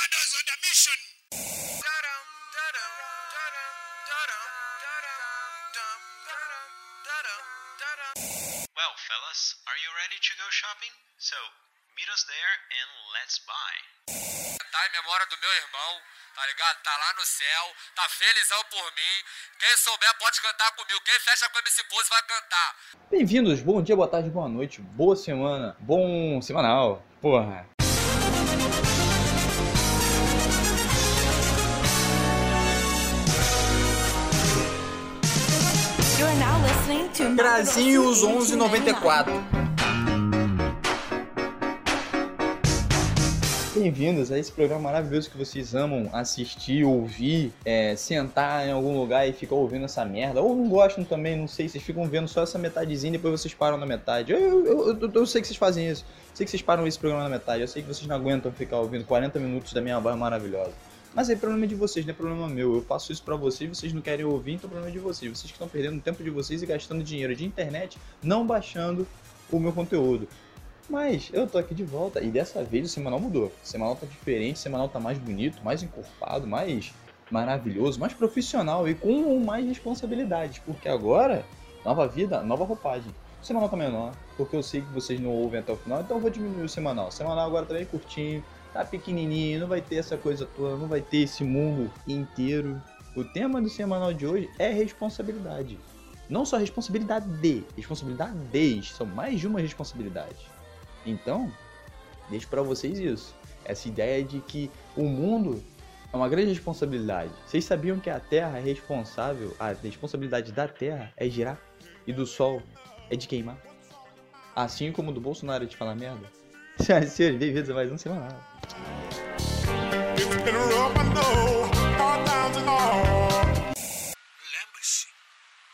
commandos on the mission. Well, fellas, are you ready to go shopping? So, meet us there and let's buy. Tá em memória do meu irmão, tá ligado? Tá lá no céu, tá felizão por mim. Quem souber pode cantar comigo. Quem fecha com MC Pose vai cantar. Bem-vindos, bom dia, boa tarde, boa noite, boa semana, bom semanal, porra. Brasinhos 1194. Bem-vindos a esse programa maravilhoso que vocês amam assistir, ouvir, é, sentar em algum lugar e ficar ouvindo essa merda. Ou não gostam também, não sei, vocês ficam vendo só essa metadezinha e depois vocês param na metade. Eu, eu, eu, eu- sei que vocês fazem isso. Sei que vocês param esse programa na metade. Eu sei que vocês não aguentam ficar ouvindo 40 minutos da minha voz maravilhosa. Mas é problema de vocês, não é problema meu. Eu faço isso pra vocês, vocês não querem ouvir, então é problema de vocês. Vocês que estão perdendo o tempo de vocês e gastando dinheiro de internet, não baixando o meu conteúdo. Mas eu tô aqui de volta e dessa vez o semanal mudou. O semanal tá diferente, o semanal tá mais bonito, mais encorpado, mais maravilhoso, mais profissional e com mais responsabilidades. Porque agora, nova vida, nova roupagem. O semanal tá menor, porque eu sei que vocês não ouvem até o final, então eu vou diminuir o semanal. O semanal agora tá bem curtinho, tá pequenininho, não vai ter essa coisa toda, não vai ter esse mundo inteiro. O tema do semanal de hoje é responsabilidade. Não só responsabilidade de, responsabilidades. São mais de uma responsabilidade. Então, deixo pra vocês isso. Essa ideia de que o mundo é uma grande responsabilidade. Vocês sabiam que a Terra é responsável, a responsabilidade da Terra é girar e do Sol é de queimar? Assim como do Bolsonaro de falar merda? Senhores, bem-vindos a mais um Semanal. Lembre-se,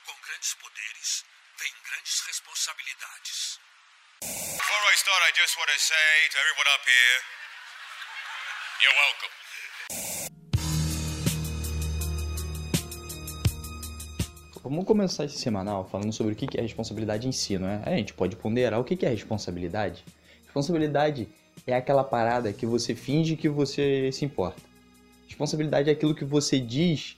com grandes poderes vem grandes responsabilidades. Before I start, I just want to say to everyone up here, you're welcome. Vamos começar esse semanal falando sobre o que é responsabilidade em si, não é? A gente pode ponderar o que é responsabilidade. Responsabilidade é aquela parada que você finge que você se importa. Responsabilidade é aquilo que você diz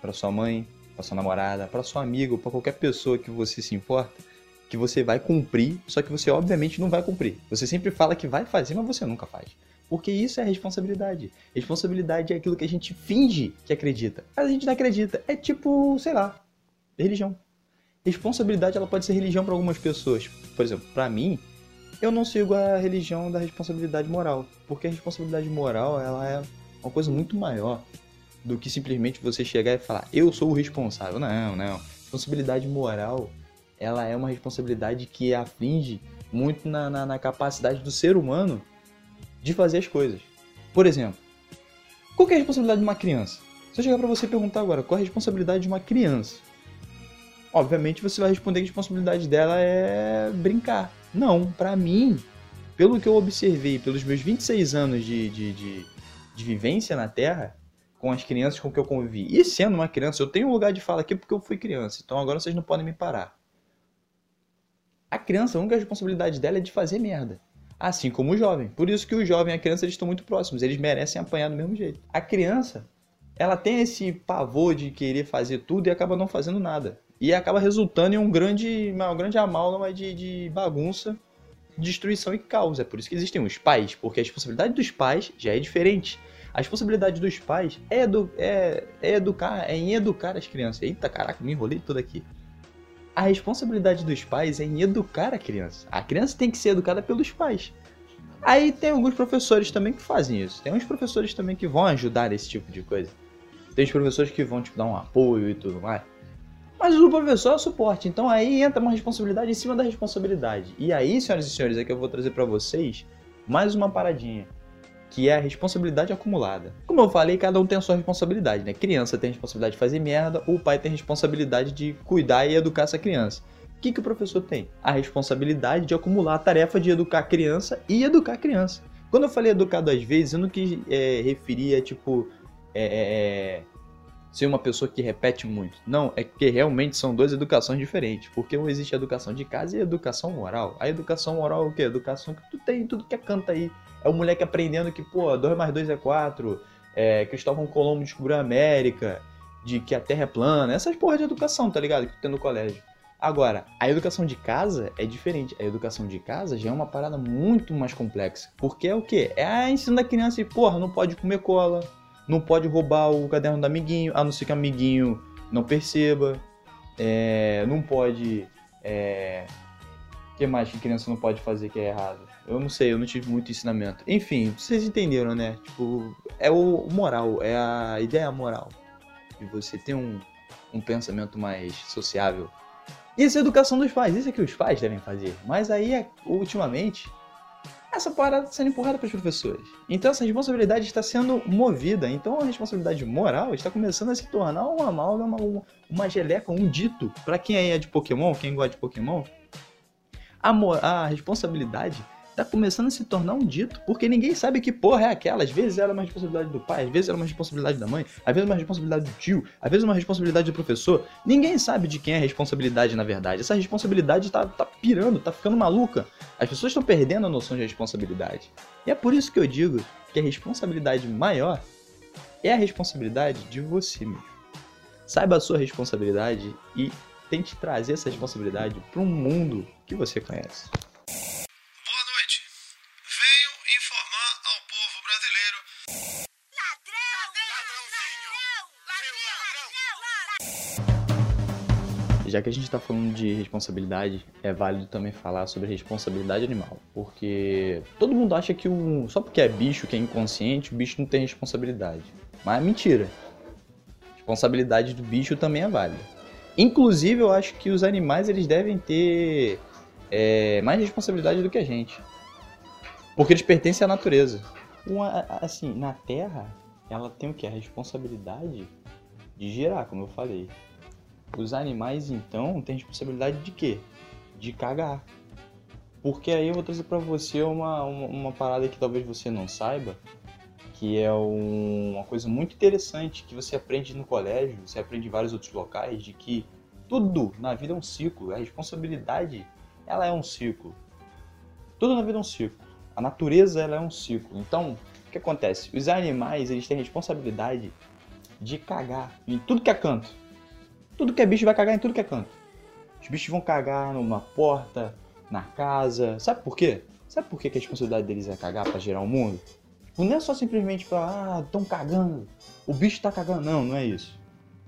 para sua mãe, para sua namorada, para sua amiga, para qualquer pessoa que você se importa, que você vai cumprir, só que você obviamente não vai cumprir. Você sempre fala que vai fazer, mas você nunca faz. Porque isso é responsabilidade. Responsabilidade é aquilo que a gente finge que acredita, mas a gente não acredita. É tipo, sei lá, religião. Responsabilidade ela pode ser religião para algumas pessoas. Por exemplo, para mim, eu não sigo a religião da responsabilidade moral, porque a responsabilidade moral ela é uma coisa muito maior do que simplesmente você chegar e falar eu sou o responsável. Não, não. Responsabilidade moral ela é uma responsabilidade que aflige muito na, na, na capacidade do ser humano de fazer as coisas. Por exemplo, qual é a responsabilidade de uma criança? Se eu chegar para você e perguntar agora qual é a responsabilidade de uma criança, obviamente você vai responder que a responsabilidade dela é brincar. Não, pra mim, pelo que eu observei, pelos meus 26 anos de, de, de, de vivência na Terra, com as crianças com que eu convivi, e sendo uma criança, eu tenho um lugar de fala aqui porque eu fui criança, então agora vocês não podem me parar. A criança, a única responsabilidade dela é de fazer merda. Assim como o jovem. Por isso que o jovem e a criança eles estão muito próximos, eles merecem apanhar do mesmo jeito. A criança, ela tem esse pavor de querer fazer tudo e acaba não fazendo nada. E acaba resultando em um grande, uma grande amálgama de, de bagunça, destruição e caos. É por isso que existem os pais, porque a responsabilidade dos pais já é diferente. A responsabilidade dos pais é, edu é, é educar, é em educar as crianças. Eita, caraca, me enrolei todo aqui. A responsabilidade dos pais é em educar a criança. A criança tem que ser educada pelos pais. Aí tem alguns professores também que fazem isso. Tem uns professores também que vão ajudar nesse tipo de coisa. Tem os professores que vão tipo, dar um apoio e tudo mais. Mas o professor é o suporte. Então aí entra uma responsabilidade em cima da responsabilidade. E aí, senhoras e senhores, é que eu vou trazer pra vocês mais uma paradinha. Que é a responsabilidade acumulada. Como eu falei, cada um tem a sua responsabilidade, né? Criança tem a responsabilidade de fazer merda, o pai tem a responsabilidade de cuidar e educar essa criança. O que, que o professor tem? A responsabilidade de acumular a tarefa de educar a criança e educar a criança. Quando eu falei educar duas vezes, eu não quis é, referir a, tipo, é, é, ser uma pessoa que repete muito. Não, é que realmente são duas educações diferentes. Porque existe a educação de casa e a educação moral. A educação moral é o quê? A educação que tu tem, tudo que é canta aí. É o moleque aprendendo que, pô, 2 mais 2 é 4. É, Cristóvão Colombo descobriu a América. De que a Terra é plana. Essas porra de educação, tá ligado? Que tu tem no colégio. Agora, a educação de casa é diferente. A educação de casa já é uma parada muito mais complexa. Porque é o quê? É a ensino da criança e, porra, não pode comer cola, não pode roubar o caderno do amiguinho, a não ser que o amiguinho não perceba. É, não pode. É, o que mais que criança não pode fazer que é errado? Eu não sei, eu não tive muito ensinamento. Enfim, vocês entenderam, né? Tipo, é o moral, é a ideia moral. De você ter um, um pensamento mais sociável. Isso é educação dos pais, isso é que os pais devem fazer. Mas aí, é, ultimamente, essa parada está sendo empurrada para os professores. Então essa responsabilidade está sendo movida. Então a responsabilidade moral está começando a se tornar uma amálgama, uma, uma geleca, um dito. Para quem é de Pokémon, quem gosta de Pokémon, a, a responsabilidade tá começando a se tornar um dito, porque ninguém sabe que porra é aquela. Às vezes era uma responsabilidade do pai, às vezes era uma responsabilidade da mãe, às vezes uma responsabilidade do tio, às vezes uma responsabilidade do professor. Ninguém sabe de quem é a responsabilidade na verdade. Essa responsabilidade tá, tá pirando, tá ficando maluca. As pessoas estão perdendo a noção de responsabilidade. E é por isso que eu digo que a responsabilidade maior é a responsabilidade de você mesmo. Saiba a sua responsabilidade e tente trazer essa responsabilidade para um mundo que você conhece. Já que a gente está falando de responsabilidade, é válido também falar sobre responsabilidade animal. Porque todo mundo acha que o, só porque é bicho, que é inconsciente, o bicho não tem responsabilidade. Mas é mentira. Responsabilidade do bicho também é válida. Inclusive, eu acho que os animais eles devem ter é, mais responsabilidade do que a gente. Porque eles pertencem à natureza. Uma, assim, na Terra, ela tem o que? A responsabilidade de gerar, como eu falei. Os animais, então, têm responsabilidade de quê? De cagar. Porque aí eu vou trazer pra você uma, uma, uma parada que talvez você não saiba, que é um- uma coisa muito interessante que você aprende no colégio, você aprende em vários outros locais, de que tudo na vida é um ciclo. A responsabilidade, ela é um ciclo. Tudo na vida é um ciclo. A natureza, ela é um ciclo. Então, o que acontece? Os animais, eles têm responsabilidade de cagar em tudo que é canto. Tudo que é bicho vai cagar em tudo que é canto. Os bichos vão cagar numa porta, na casa. Sabe por quê? Sabe por quê que a responsabilidade deles é cagar pra gerar o mundo? Tipo, Não é só simplesmente pra, ah, estão cagando. O bicho tá cagando. Não, não é isso.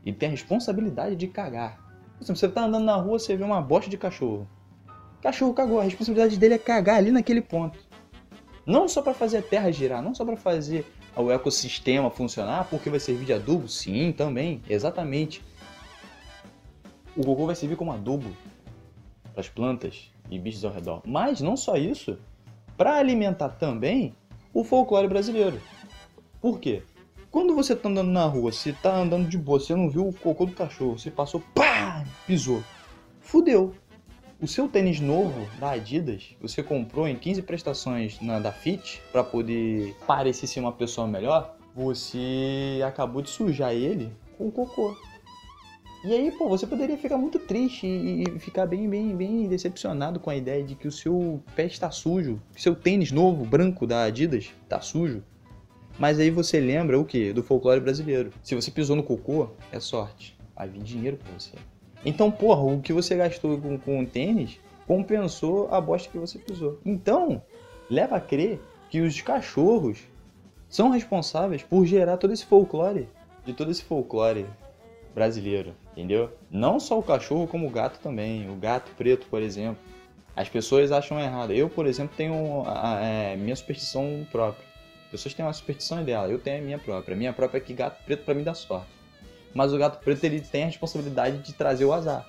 Ele tem a responsabilidade de cagar. Exemplo, você tá andando na rua, você vê uma bosta de cachorro. Cachorro cagou, a responsabilidade dele é cagar ali naquele ponto. Não só pra fazer a terra girar, não só pra fazer o ecossistema funcionar, porque vai servir de adubo, sim, também, exatamente. O cocô vai servir como adubo para as plantas e bichos ao redor. Mas não só isso, para alimentar também o folclore brasileiro. Por quê? Quando você tá andando na rua, você tá andando de boa, você não viu o cocô do cachorro, você passou, pá, pisou. Fudeu. O seu tênis novo da Adidas, você comprou em 15 prestações na da Fit para poder parecer ser uma pessoa melhor, você acabou de sujar ele com cocô. E aí, pô, você poderia ficar muito triste e e ficar bem, bem, bem decepcionado com a ideia de que o seu pé está sujo, que seu tênis novo, branco da Adidas, está sujo. Mas aí você lembra o que? Do folclore brasileiro. Se você pisou no cocô, é sorte. Vai vir dinheiro pra você. Então, porra, o que você gastou com, com o tênis compensou a bosta que você pisou. Então, leva a crer que os cachorros são responsáveis por gerar todo esse folclore, de todo esse folclore brasileiro, entendeu? Não só o cachorro, como o gato também. O gato preto, por exemplo. As pessoas acham errado. Eu, por exemplo, tenho a, a- é, minha superstição própria. As pessoas têm uma superstição dela, eu tenho a minha própria. A minha própria é que gato preto pra mim dá sorte. Mas o gato preto ele tem a responsabilidade de trazer o azar.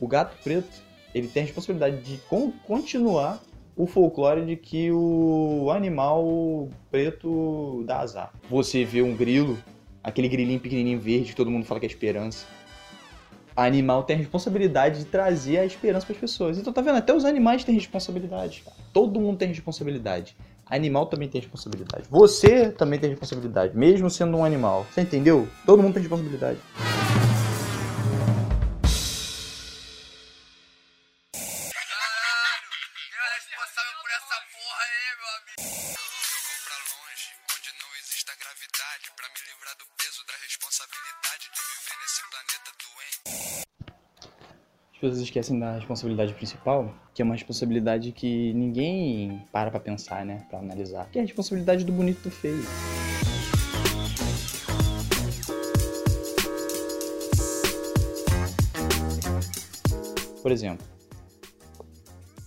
O gato preto ele tem a responsabilidade de con- continuar o folclore de que o animal preto dá azar. Você vê um grilo, aquele grilinho pequenininho verde que todo mundo fala que é esperança. Animal tem a responsabilidade de trazer a esperança para as pessoas. Então tá vendo? Até os animais têm responsabilidade, cara. Todo mundo tem responsabilidade. Animal também tem responsabilidade. Você também tem responsabilidade, mesmo sendo um animal. Você entendeu? Todo mundo tem responsabilidade. Pessoas esquecem da responsabilidade principal, que é uma responsabilidade que ninguém para pra pensar, né? Pra analisar. Que é a responsabilidade do bonito e do feio. Por exemplo,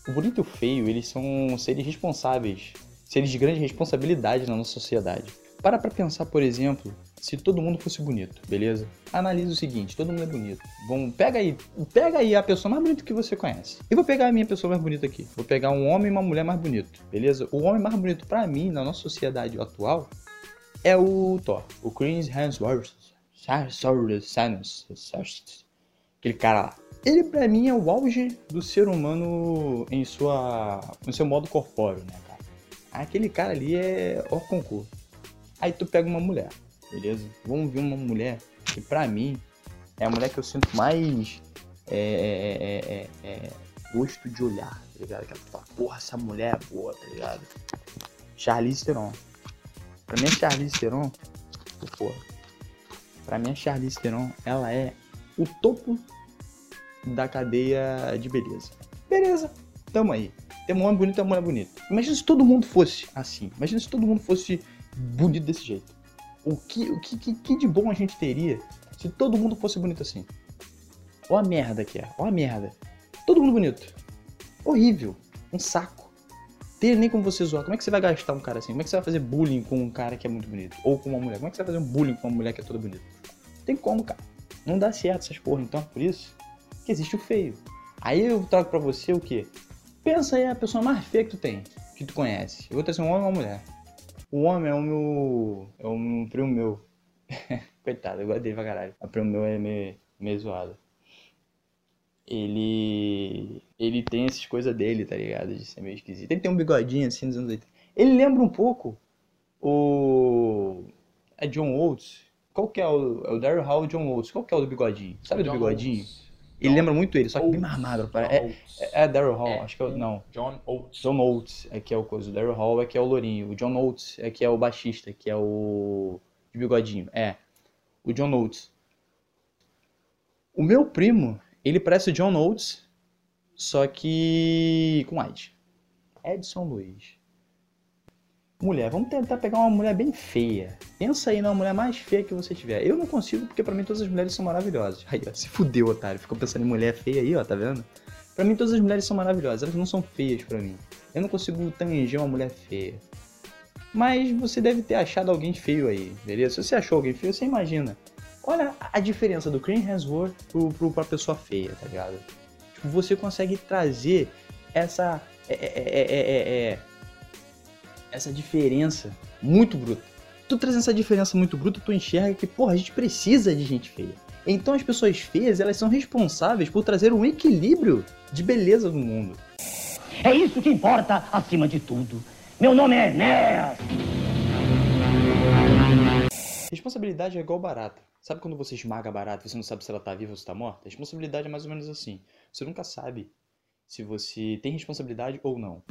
o bonito e o feio, eles são seres responsáveis, seres de grande responsabilidade na nossa sociedade. Para pra pensar, por exemplo, se todo mundo fosse bonito, beleza? Analisa o seguinte, todo mundo é bonito. Vamos, pega aí, pega aí a pessoa mais bonita que você conhece. Eu vou pegar a minha pessoa mais bonita aqui. Vou pegar um homem e uma mulher mais bonito, beleza? O homem mais bonito pra mim, na nossa sociedade atual, é o Thor, o Chris Hemsworth. Aquele cara lá. Ele pra mim é o auge do ser humano em sua, no seu modo corpóreo, né, cara? Aquele cara ali é o concurso. Aí tu pega uma mulher, beleza? Vamos ver uma mulher que pra mim é a mulher que eu sinto mais é, é, é, é, é, gosto de olhar, tá ligado? Que ela fala, porra, essa mulher é boa, tá ligado? Charlize Theron. Pra mim a Charlize Theron, porra, pra mim a Charlize Theron, ela é o topo da cadeia de beleza. Beleza, tamo aí. Tem um homem bonito, tem uma mulher bonita. Imagina se todo mundo fosse assim. Imagina se todo mundo fosse bonito desse jeito. O que, o que, que, de bom a gente teria se todo mundo fosse bonito assim? Ó a merda que é, ó a merda. Todo mundo bonito. Horrível. Um saco. Tem nem como você zoar. Como é que você vai gastar um cara assim? Como é que você vai fazer bullying com um cara que é muito bonito? Ou com uma mulher? Como é que você vai fazer um bullying com uma mulher que é toda bonita? Tem como, cara. Não dá certo essas porra. Então, por isso que existe o feio. Aí eu trago pra você o quê? Pensa aí a pessoa mais feia que tu tem, que tu conhece. Eu vou trazer um homem ou uma mulher. O homem é o meu. É um primo meu. Coitado, eu gosto dele pra caralho. O primo meu é meio, meio zoado. Ele. Ele tem essas coisas dele, tá ligado? De ser meio esquisito. Ele tem um bigodinho assim dos anos 80. Ele lembra um pouco o. É John Oates. Qual que é o. É o Daryl Hall John Oates. Qual que é o do bigodinho? Sabe do bigodinho? Ele lembra muito ele, só que bem mais magro. É, é, é Daryl Hall, acho que é o. Não. John Oates. John Oates é que é o coisa. O Daryl Hall é que é o lourinho. O John Oates é que é o baixista, que é o. de bigodinho. É. O John Oates. O meu primo, ele parece o John Oates, só que. com AIDS. Edson Luiz. Mulher, vamos tentar pegar uma mulher bem feia. Pensa aí na mulher mais feia que você tiver. Eu não consigo, porque pra mim todas as mulheres são maravilhosas. Aí, ó, se fudeu, otário. Ficou pensando em mulher feia aí, ó, tá vendo? Pra mim todas as mulheres são maravilhosas, elas não são feias pra mim. Eu não consigo tanger uma mulher feia. Mas você deve ter achado alguém feio aí, beleza? Se você achou alguém feio, você imagina. Olha a diferença do Chris Hemsworth pro, pro, pra pessoa feia, tá ligado? Tipo, você consegue trazer essa. É, é, é, é, é, é, essa diferença muito bruta. Tu trazendo essa diferença muito bruta, tu enxerga que, porra, a gente precisa de gente feia. Então as pessoas feias, elas são responsáveis por trazer um equilíbrio de beleza no mundo. É isso que importa acima de tudo. Meu nome é Enéas. Responsabilidade é igual barata. Sabe quando você esmaga a barata e você não sabe se ela tá viva ou se tá morta? Responsabilidade é mais ou menos assim. Você nunca sabe se você tem responsabilidade ou não.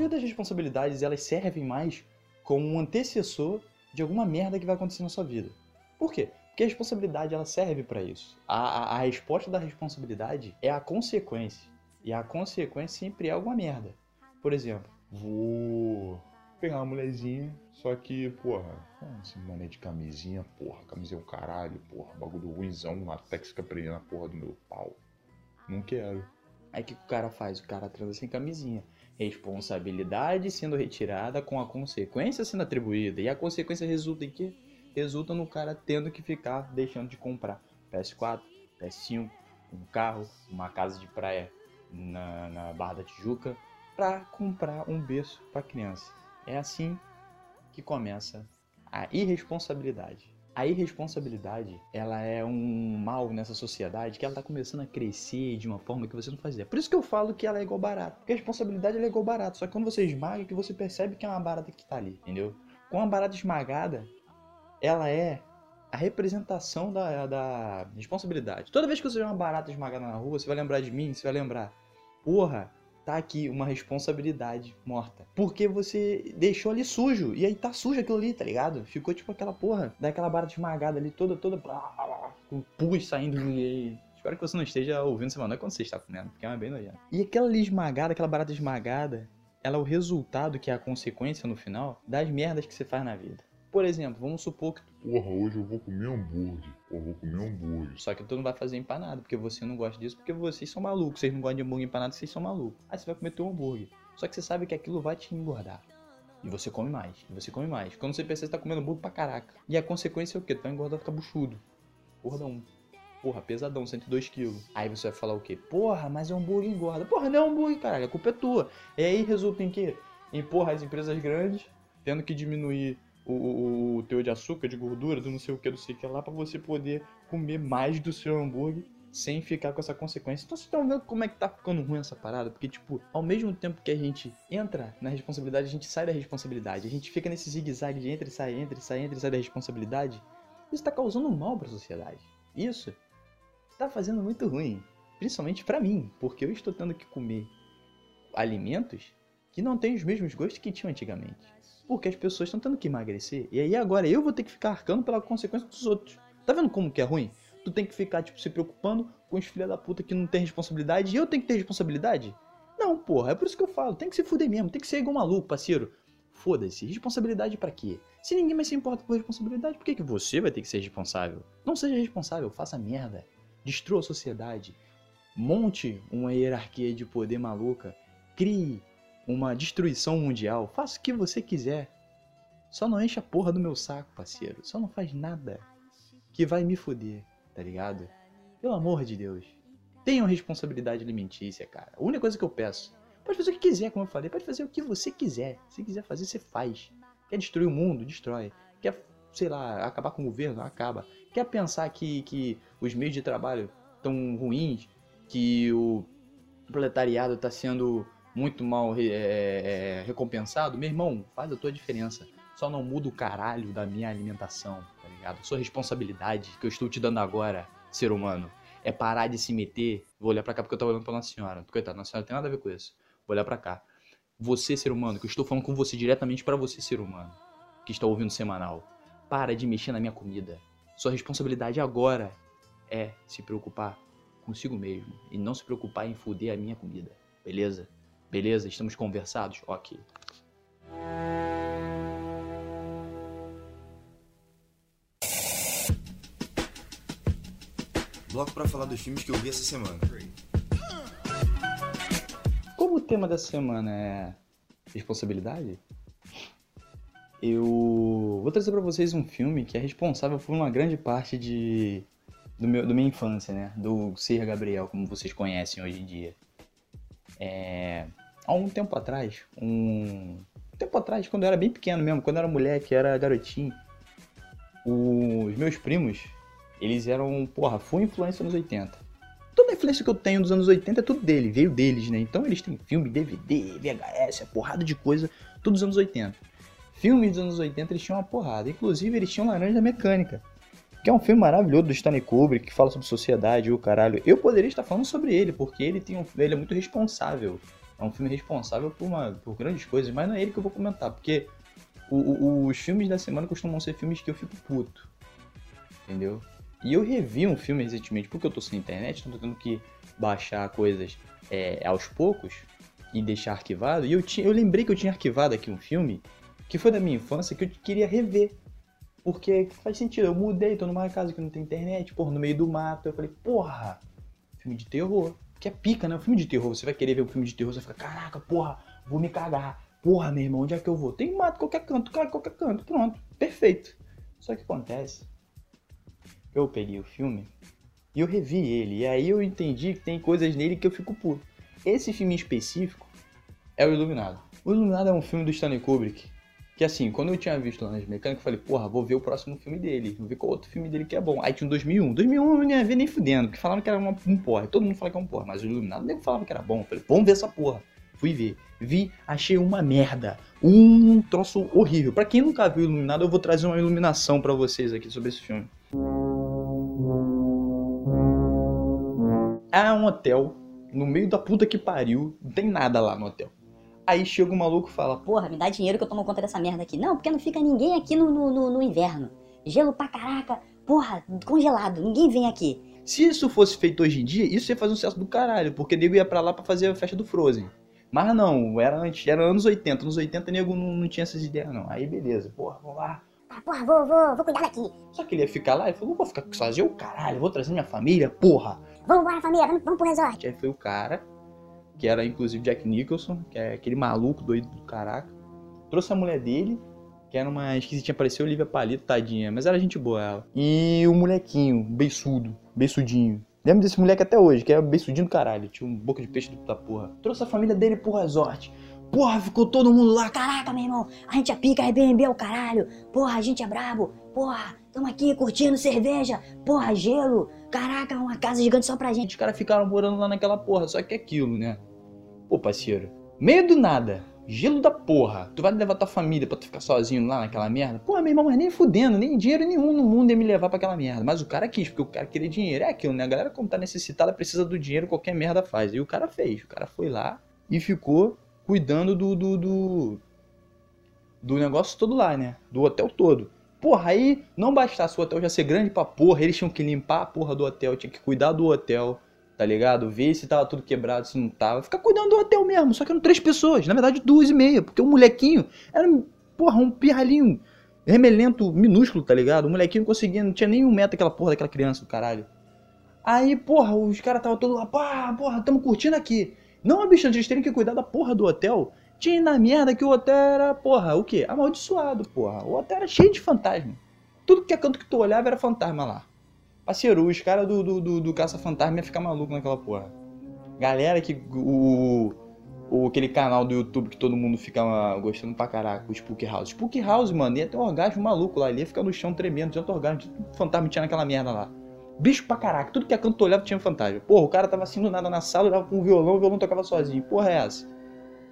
Maioria das responsabilidades elas servem mais como um antecessor de alguma merda que vai acontecer na sua vida. Por quê? Porque a responsabilidade ela serve para isso. A, a, a resposta da responsabilidade é a consequência. E a consequência sempre é alguma merda. Por exemplo, Vou pegar uma mulherzinha, só que, porra, esse mané de camisinha, porra, camisinha é o caralho, porra, bagulho ruimzão, latex fica prendendo a porra do meu pau. Não quero. aí o que o cara faz? O cara transa sem camisinha. Responsabilidade sendo retirada com a consequência sendo atribuída. E a consequência resulta em quê? Resulta no cara tendo que ficar deixando de comprar PS4, PS5, um carro, uma casa de praia na, na Barra da Tijuca, para comprar um berço para criança. É assim que começa a irresponsabilidade. A irresponsabilidade, ela é um mal nessa sociedade que ela tá começando a crescer de uma forma que você não faz ideia. Por isso que eu falo que ela é igual barato. Porque a responsabilidade é igual barato. Só que quando você esmaga, que você percebe que é uma barata que tá ali, entendeu? Com a barata esmagada, ela é a representação da, da responsabilidade. Toda vez que você vê uma barata esmagada na rua, você vai lembrar de mim, você vai lembrar, porra, tá aqui uma responsabilidade morta. Porque você deixou ali sujo, e aí tá sujo aquilo ali, tá ligado? Ficou tipo aquela porra, daquela barata esmagada ali, toda, toda, com pus saindo e Espero que você não esteja ouvindo semana quando você está comendo, porque é uma bem nojento. E aquela ali esmagada, aquela barata esmagada, ela é o resultado, que é a consequência no final, das merdas que você faz na vida. Por exemplo, vamos supor que Porra, hoje eu vou comer hambúrguer. Eu vou comer hambúrguer. Só que tu não vai fazer empanado, porque você não gosta disso, porque vocês são malucos. Vocês não gostam de hambúrguer empanado, vocês são malucos. Aí você vai comer teu hambúrguer. Só que você sabe que aquilo vai te engordar. E você come mais, e você come mais. Quando você percebe, você tá comendo hambúrguer pra caraca. E a consequência é o quê? Tu vai engordar, ficar buchudo. Gordão. Porra, pesadão, 102 quilos. Aí você vai falar o quê? Porra, mas é hambúrguer engorda. Porra, não é hambúrguer, caralho. A culpa é tua. E aí resulta em quê? Em, porra, as empresas grandes tendo que diminuir o, o, o teor de açúcar, de gordura, do não sei o que, do sei o que lá, pra você poder comer mais do seu hambúrguer sem ficar com essa consequência. Então vocês estão vendo como é que tá ficando ruim essa parada? Porque, tipo, ao mesmo tempo que a gente entra na responsabilidade, a gente sai da responsabilidade. A gente fica nesse zigue-zague de entra e sai, entra e sai, entra e sai da responsabilidade. Isso tá causando mal pra sociedade. Isso tá fazendo muito ruim. Principalmente pra mim, porque eu estou tendo que comer alimentos que não têm os mesmos gostos que tinham antigamente. Porque as pessoas estão tendo que emagrecer. E aí agora eu vou ter que ficar arcando pela consequência dos outros. Tá vendo como que é ruim? Tu tem que ficar, tipo, se preocupando com os filha da puta que não tem responsabilidade e eu tenho que ter responsabilidade? Não, porra, é por isso que eu falo. Tem que se fuder mesmo, tem que ser igual maluco, parceiro. Foda-se, responsabilidade pra quê? Se ninguém mais se importa com responsabilidade, por que, que você vai ter que ser responsável? Não seja responsável, faça merda. Destrua a sociedade. Monte uma hierarquia de poder maluca. Crie uma destruição mundial. Faça o que você quiser. Só não enche a porra do meu saco, parceiro. Só não faz nada que vai me fuder, tá ligado? Pelo amor de Deus. Tenham responsabilidade alimentícia, cara. A única coisa que eu peço. Pode fazer o que quiser, como eu falei. Pode fazer o que você quiser. Se quiser fazer, você faz. Quer destruir o mundo? Destrói. Quer, sei lá, acabar com o governo? Acaba. Quer pensar que, que os meios de trabalho estão ruins? Que o proletariado está sendo muito mal é, é, recompensado? Meu irmão, faz a tua diferença. Só não muda o caralho da minha alimentação, tá ligado? Sua responsabilidade que eu estou te dando agora, ser humano, é parar de se meter. Vou olhar pra cá porque eu tô olhando pra Nossa Senhora. Coitado, Nossa Senhora não tem nada a ver com isso. Vou olhar pra cá. Você, ser humano, que eu estou falando com você diretamente para você, ser humano, que está ouvindo semanal. Para de mexer na minha comida. Sua responsabilidade agora é se preocupar consigo mesmo e não se preocupar em foder a minha comida. Beleza? Beleza? Estamos conversados? Ok. Bloco pra falar dos filmes que eu vi essa semana. Como o tema dessa semana é responsabilidade, eu vou trazer pra vocês um filme que é responsável por uma grande parte de do meu, da minha infância, né? Do Ser Gabriel, como vocês conhecem hoje em dia. É, há um tempo atrás, um tempo atrás, quando eu era bem pequeno mesmo, quando eu era moleque, era garotinho, os meus primos, eles eram, porra, full influência nos 80. Toda a influência que eu tenho dos anos 80 é tudo dele, veio deles, né? Então eles têm filme, DVD, VHS, a porrada de coisa, tudo dos anos 80. Filmes dos anos 80 eles tinham uma porrada, inclusive eles tinham Laranja Mecânica, que é um filme maravilhoso do Stanley Kubrick, que fala sobre sociedade e o caralho. Eu poderia estar falando sobre ele, porque ele, tem um, ele é muito responsável. É um filme responsável por, uma, por grandes coisas, mas não é ele que eu vou comentar, porque o- o- os filmes da semana costumam ser filmes que eu fico puto. Entendeu? E eu revi um filme recentemente, porque eu tô sem internet, então tô tendo que baixar coisas é, aos poucos e deixar arquivado. E eu, tinha, eu lembrei que eu tinha arquivado aqui um filme que foi da minha infância que eu queria rever. Porque faz sentido, eu mudei, tô numa casa que não tem internet, porra, no meio do mato. Eu falei, porra, filme de terror. Que é pica, né? Um filme de terror. Você vai querer ver um filme de terror, você fica, caraca, porra, vou me cagar. Porra, meu irmão, onde é que eu vou? Tem mato, qualquer canto, cara, qualquer canto. Pronto, perfeito. Só que acontece, eu peguei o filme e eu revi ele. E aí eu entendi que tem coisas nele que eu fico puto. Esse filme em específico é o Iluminado. O Iluminado é um filme do Stanley Kubrick Que assim, quando eu tinha visto Laranja Mecânica, eu falei, porra, vou ver o próximo filme dele. Vou ver qual outro filme dele que é bom. Aí tinha um 2001. 2001 eu não ia ver nem fudendo, porque falaram que era uma, um porra. Todo mundo fala que é um porra, mas o Iluminado nem falava que era bom. Eu falei, vamos ver essa porra. Fui ver. Vi, achei uma merda. Um troço horrível. Pra quem nunca viu Iluminado, eu vou trazer uma iluminação pra vocês aqui sobre esse filme. É um hotel, no meio da puta que pariu, não tem nada lá no hotel. Aí chega um maluco e fala, Porra, me dá dinheiro que eu tomo conta dessa merda aqui. Não, porque não fica ninguém aqui no, no, no- no inverno. Gelo pra caraca. Porra, congelado. Ninguém vem aqui. Se isso fosse feito hoje em dia, isso ia fazer um sucesso do caralho, porque nego ia pra lá pra fazer a festa do Frozen. Mas não, era antes, era anos 80. Anos 80 nego não, não tinha essas ideias, não. Aí beleza, porra, vamos lá. Ah, porra, vou, vou, vou cuidar daqui. Só que ele ia ficar lá e falou, não vou ficar sozinho, caralho, vou trazer minha família, porra. Vamos embora, família. Vamos, vamos pro resort. Aí foi o cara, que era inclusive Jack Nicholson, que é aquele maluco doido do caraca. Trouxe a mulher dele, que era uma esquisitinha, parecia Olivia Palito, tadinha, mas era gente boa ela. E o molequinho, beiçudo, beiçudinho. Lembro desse moleque até hoje, que era beiçudinho do caralho, tinha um boca de peixe da porra. Trouxe a família dele pro resort. Porra, ficou todo mundo lá. Caraca, meu irmão. A gente é pica, Airbnb é o caralho. Porra, a gente é brabo. Porra, tamo aqui curtindo cerveja. Porra, gelo. Caraca, uma casa gigante só pra gente. Os caras ficaram morando lá naquela porra, só que é aquilo, né? Pô, parceiro, meio do nada, gelo da porra, tu vai levar tua família pra tu ficar sozinho lá naquela merda? Porra, meu irmão, mas nem fudendo, nem dinheiro nenhum no mundo ia me levar pra aquela merda. Mas o cara quis, porque o cara queria dinheiro. É aquilo, né? A galera, como tá necessitada, precisa do dinheiro, qualquer merda faz. E o cara fez. O cara foi lá e ficou cuidando do. do, do, do negócio todo lá, né? Do hotel todo. Porra, aí não bastasse o hotel já ser grande pra porra, eles tinham que limpar a porra do hotel, tinha que cuidar do hotel, tá ligado? Ver se tava tudo quebrado, se não tava. Ficar cuidando do hotel mesmo, só que eram três pessoas, na verdade duas e meia, porque o molequinho era, porra, um pirralhinho remelento minúsculo, tá ligado? O molequinho conseguia, não tinha nem um metro aquela porra daquela criança, do caralho. Aí, porra, os caras tava todos lá, pá, porra, tamo curtindo aqui. Não, bicho, eles terem que cuidar da porra do hotel. Tinha na merda que o hotel era, porra, o quê? Amaldiçoado, porra. O hotel era cheio de fantasma. Tudo que é canto que tu olhava era fantasma lá. Parceiro, os caras do, do, do, do caça-fantasma iam ficar maluco naquela porra. Galera que. O, o, aquele canal do YouTube que todo mundo fica ah, gostando pra caraca, o Spook House. Spook House, mano, ia ter um orgasmo maluco lá. Ele ia ficar no chão tremendo, outro orgasmo. Fantasma tinha naquela merda lá. Bicho pra caraca, tudo que é canto olhava tinha fantasma. Porra, o cara tava assim do nada na sala, olhava com um violão, o violão tocava sozinho. Porra, é essa?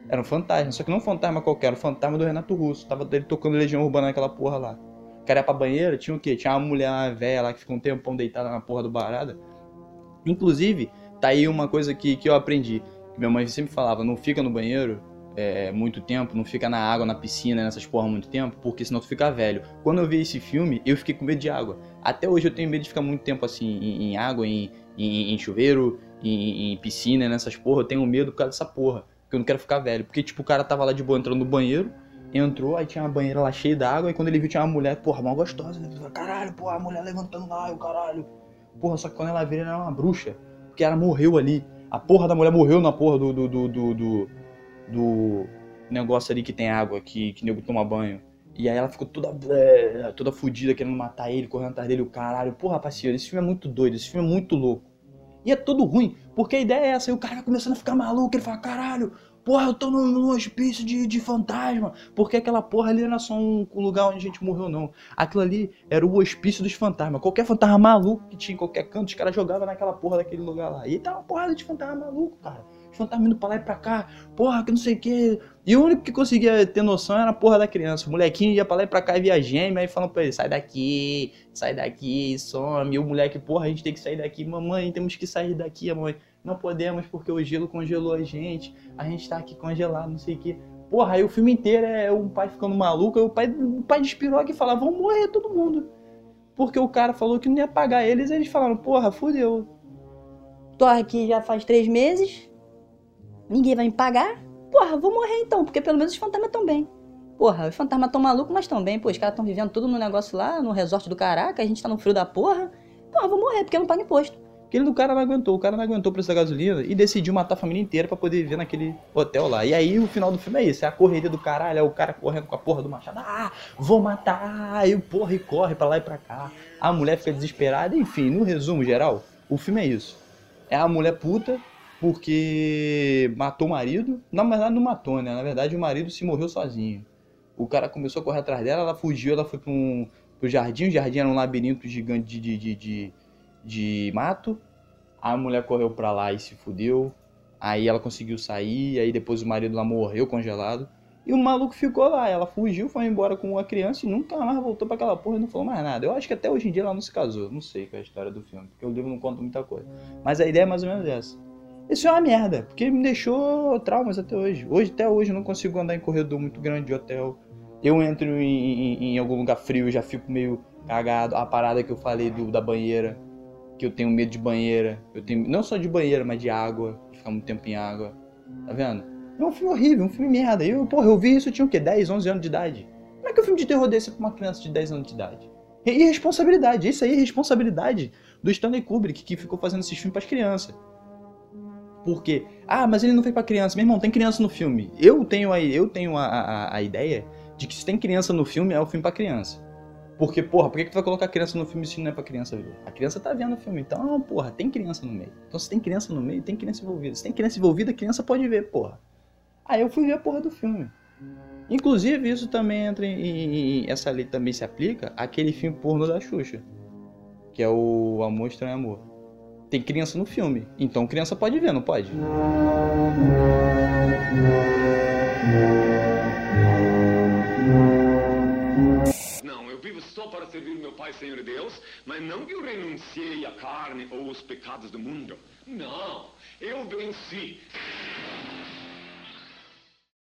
Era um fantasma, só que não um fantasma qualquer, era um fantasma do Renato Russo. Tava ele tocando Legião Urbana naquela porra lá. Cara ia pra banheira, tinha o quê? Tinha uma mulher, uma velha lá que ficou um tempão deitada na porra do barada. Inclusive, tá aí uma coisa que, que eu aprendi. Minha mãe sempre falava, não fica no banheiro é, muito tempo, não fica na água, na piscina, nessas porra muito tempo, porque senão tu fica velho. Quando eu vi esse filme, eu fiquei com medo de água. Até hoje eu tenho medo de ficar muito tempo assim, em, em água, em, em, em chuveiro, em, em piscina, nessas porra. Eu tenho medo por causa dessa porra. Porque eu não quero ficar velho. Porque, tipo, o cara tava lá de boa entrando no banheiro, entrou, aí tinha uma banheira lá cheia d'água, e quando ele viu tinha uma mulher, porra, mal gostosa, né? Caralho, porra, a mulher levantando lá, o caralho. Porra, só que quando ela vira, ela era uma bruxa. Porque ela morreu ali. A porra da mulher morreu na porra do. do. do. do, do, do negócio ali que tem água, que, que nego toma banho. E aí ela ficou toda. toda fudida, querendo matar ele, correndo atrás dele, o caralho. Porra, parceiro, esse filme é muito doido, esse filme é muito louco. E é tudo ruim, porque a ideia é essa, e o cara começando a ficar maluco, ele fala, caralho, porra, eu tô num, hospício de, de fantasma, porque aquela porra ali não era só um lugar onde a gente morreu, não. Aquilo ali era o hospício dos fantasmas. Qualquer fantasma maluco que tinha em qualquer canto, os caras jogavam naquela porra daquele lugar lá. E tá uma porrada de fantasma maluco, cara. Os fantasmas indo pra lá e pra cá, porra, que não sei o que. E o único que conseguia ter noção era a porra da criança. O molequinho ia pra lá e pra cá e via gêmea, aí falando pra ele, sai daqui, sai daqui, some. E o moleque, porra, a gente tem que sair daqui. Mamãe, temos que sair daqui, mãe. Não podemos porque o gelo congelou a gente. A gente tá aqui congelado, não sei o que. Porra, aí o filme inteiro é o pai ficando maluco. O pai, o pai de Espiroque falava, vão morrer todo mundo. Porque o cara falou que não ia pagar eles, eles falaram, porra, fudeu. Tô aqui já faz três meses. Ninguém vai me pagar. Porra, vou morrer então, porque pelo menos os fantasmas estão bem. Porra, os fantasmas tão malucos, mas tão bem. Pô, os caras tão vivendo tudo no negócio lá, no resort do caraca, a gente tá no frio da porra. Porra, vou morrer porque eu não pago imposto. Aquele do cara não aguentou, o cara não aguentou o preço da gasolina e decidiu matar a família inteira pra poder viver naquele hotel lá. E aí o final do filme é isso, é a correria do caralho, é o cara correndo com a porra do machado, ah, vou matar, e o porra e corre pra lá e pra cá. A mulher fica desesperada, enfim, no resumo geral, o filme é isso. É a mulher puta porque matou o marido, na verdade não matou, né, na verdade o marido se morreu sozinho. O cara começou a correr atrás dela, ela fugiu, ela foi pra um, pro jardim. O jardim era um labirinto gigante de, de, de, de, de mato. A mulher correu pra lá e se fudeu. Aí ela conseguiu sair, aí depois o marido lá morreu congelado. E o maluco ficou lá, ela fugiu, foi embora com a criança e nunca mais voltou pra aquela porra e não falou mais nada. Eu acho que até hoje em dia ela não se casou, não sei qual é a história do filme, porque o livro não conta muita coisa. Mas a ideia é mais ou menos essa. Isso é uma merda, porque me deixou traumas até hoje. Hoje, até hoje, eu não consigo andar em corredor muito grande de hotel. Eu entro em, em, em algum lugar frio e já fico meio cagado. A parada que eu falei do, da banheira, que eu tenho medo de banheira. Eu tenho não só de banheira, mas de água, de ficar muito tempo em água. Tá vendo? É um filme horrível, um filme merda. Eu, porra, eu vi isso, eu tinha o quê? 10, 11 anos de idade. Como é que um filme de terror desse é pra uma criança de 10 anos de idade? E irresponsabilidade, isso aí é responsabilidade do Stanley Kubrick, que ficou fazendo esses filmes pras crianças. Por quê? Ah, mas ele não fez pra criança. Meu irmão, tem criança no filme. Eu tenho a, eu tenho a, a, a ideia de que se tem criança no filme, é o filme pra criança. Porque, porra, por que, que tu vai colocar criança no filme se não é pra criança ver? A criança tá vendo o filme, então, porra, tem criança no meio. Então, se tem criança no meio, tem criança envolvida. Se tem criança envolvida, a criança pode ver, porra. Aí eu fui ver a porra do filme. Inclusive, isso também entra em, em- Essa lei também se aplica àquele filme porno da Xuxa. Que é o Amor Estranho Amor. Tem criança no filme. Então criança pode ver, não pode? estou para servir meu Pai, Senhor Deus, mas não que eu renunciei à carne ou aos pecados do mundo. Não, eu venci.